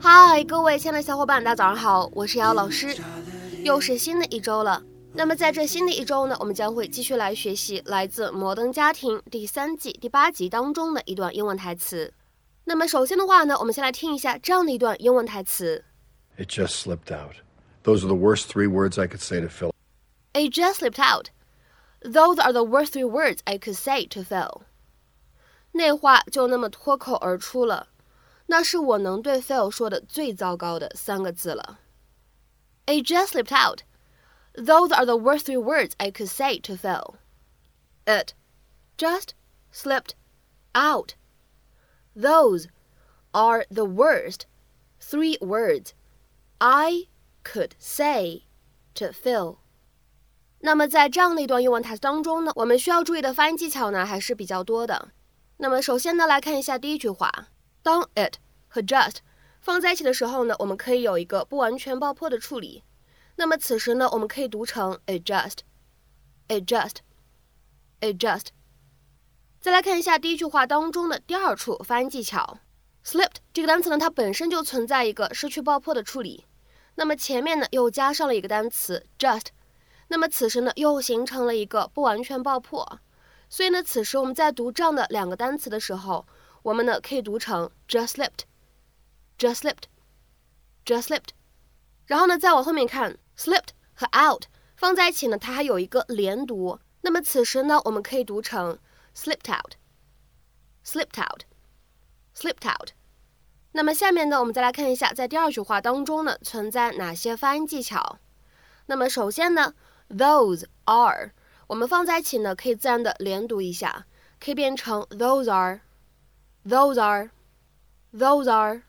嗨，各位亲爱的小伙伴，大家早上好，我是瑶老师，又是新的一周了。那么在这新的一周呢，我们将会继续来学习来自《摩登家庭》第三季第八集当中的一段英文台词。那么首先的话呢，我们先来听一下这样的一段英文台词。It just slipped out. Those are the worst three words I could say to Phil. It just slipped out. Those are the worst three words I could say to Phil. 那话就那么脱口而出了，那是我能对 Phil 说的最糟糕的三个字了。It just slipped out. Those are the worst three words I could say to Phil. It just slipped out. Those are the worst three words I could say to Phil. 那么在这样的一段英文台词当中呢，我们需要注意的发音技巧呢还是比较多的。 那么首先呢，来看一下第一句话，当 it 和 just 放在一起的时候呢，我们可以有一个不完全爆破的处理。那么此时呢，我们可以读成 it just，it just，it just。再来看一下第一句话当中的第二处发音技巧，slipped 这个单词呢，它本身就存在一个失去爆破的处理，那么前面呢又加上了一个单词 just，那么此时呢又形成了一个不完全爆破。所以呢，此时我们在读这样的两个单词的时候，我们呢可以读成 just slipped，just slipped，just slipped。然后呢，再往后面看，slipped 和 out 放在一起呢，它还有一个连读。那么此时呢，我们可以读成 slipped out，slipped out，slipped out。那么下面呢，我们再来看一下，在第二句话当中呢，存在哪些发音技巧。那么首先呢，those are。我们放在一起呢，可以自然的连读一下，可以变成 those are，those are，those are。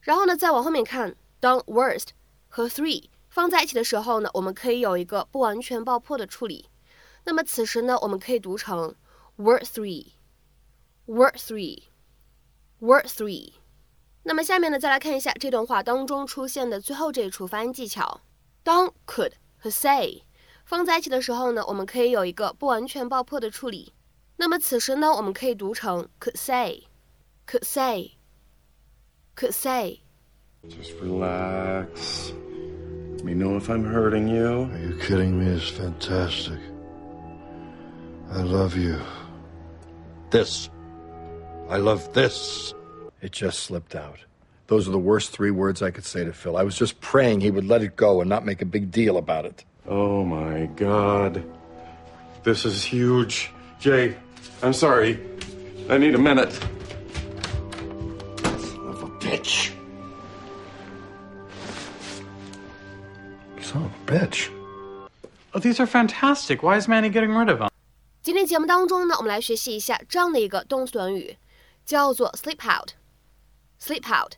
然后呢，再往后面看，当 worst 和 three 放在一起的时候呢，我们可以有一个不完全爆破的处理。那么此时呢，我们可以读成 word three，word three，word three。那么下面呢，再来看一下这段话当中出现的最后这一处发音技巧，当 could 和 say。放在一起的时候呢，我们可以有一个不完全爆破的处理。那么此时呢，我们可以读成 could say，could say，could say。Just relax. Let me know if I'm hurting you. Are you kidding me? It's fantastic. I love you. This. I love this. It just slipped out. Those are the worst three words I could say to Phil. I was just praying he would let it go and not make a big deal about it. Oh my god. This is huge. Jay, I'm sorry. I need a minute. Son of a bitch. Son of a bitch. Oh, these are fantastic. Why is Manny getting rid of them? 今天节目当中呢，我们来学习一下这样的一个动词短语，叫做 sleep out。sleep out。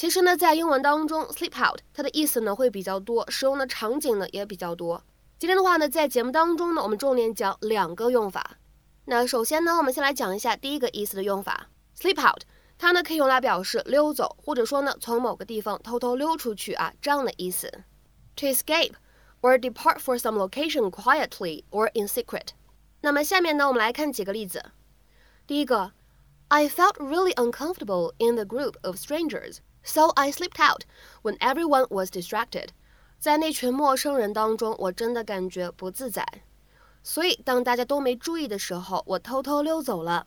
其实呢，在英文当中，sleep out 它的意思呢会比较多，使用的场景呢也比较多。今天的话呢，在节目当中呢，我们重点讲两个用法。那首先呢，我们先来讲一下第一个意思的用法，sleep out，它呢可以用来表示溜走，或者说呢从某个地方偷偷溜出去啊这样的意思。To escape or depart for some location quietly or in secret。那么下面呢，我们来看几个例子。第一个，I felt really uncomfortable in the group of strangers。So I slipped out when everyone was distracted。在那群陌生人当中，我真的感觉不自在。所以当大家都没注意的时候，我偷偷溜走了。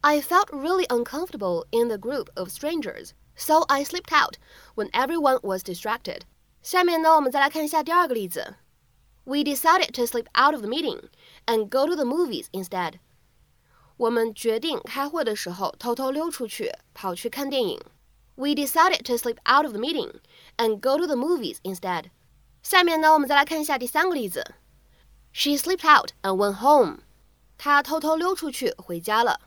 I felt really uncomfortable in the group of strangers, so I slipped out when everyone was distracted. 下面呢，我们再来看一下第二个例子。We decided to slip out of the meeting and go to the movies instead. 我们决定开会的时候偷偷溜出去，跑去看电影。 We decided to slip out of the meeting and go to the movies instead. 下面呢，我们再来看一下第三个例子。She slipped out and went home. 她偷偷溜出去回家了。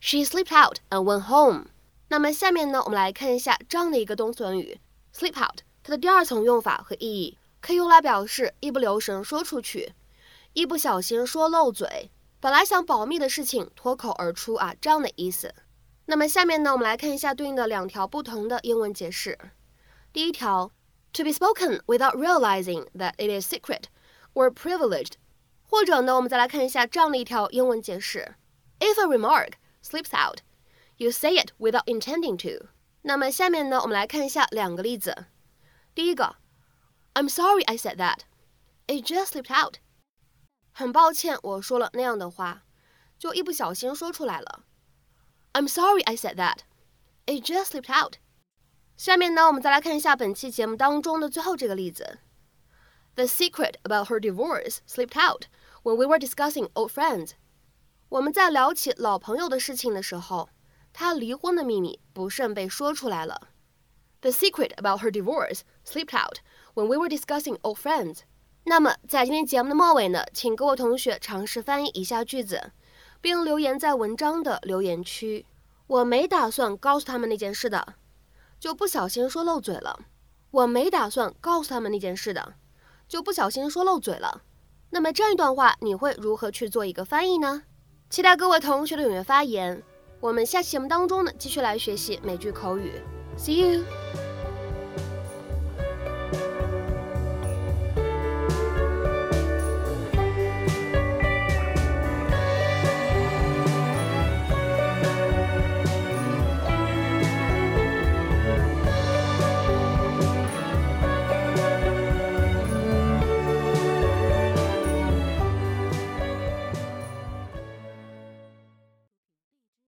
She slipped out and went home. 那么下面呢，我们来看一下这样的一个动词短语 slip out，它的第二层用法和意义可以用来表示一不留神说出去，一不小心说漏嘴，本来想保密的事情脱口而出啊，这样的意思。那么下面呢，我们来看一下对应的两条不同的英文解释。第一条，to be spoken without realizing that it is secret or privileged，或者呢，我们再来看一下这样的一条英文解释：If a remark slips out, You say it without intending to。那么下面呢，我们来看一下两个例子。第一个，I'm sorry I said that. It just slipped out. 很抱歉，我说了那样的话，就一不小心说出来了。 I'm sorry I said that. It just slipped out. 下面呢，我们再来看一下本期节目当中的最后这个例子。The secret about her divorce slipped out when we were discussing old friends. 我们在聊起老朋友的事情的时候，她离婚的秘密不慎被说出来了。The secret about her divorce slipped out when we were discussing old friends. 那么在今天节目的末尾呢，请各位同学尝试翻译以下句子， 并留言在文章的留言区。我没打算告诉他们那件事的，就不小心说漏嘴了。我没打算告诉他们那件事的，就不小心说漏嘴了。那么这样一段话，你会如何去做一个翻译呢？期待各位同学的踊跃发言。我们下期节目当中呢，继续来学习美剧口语。See you。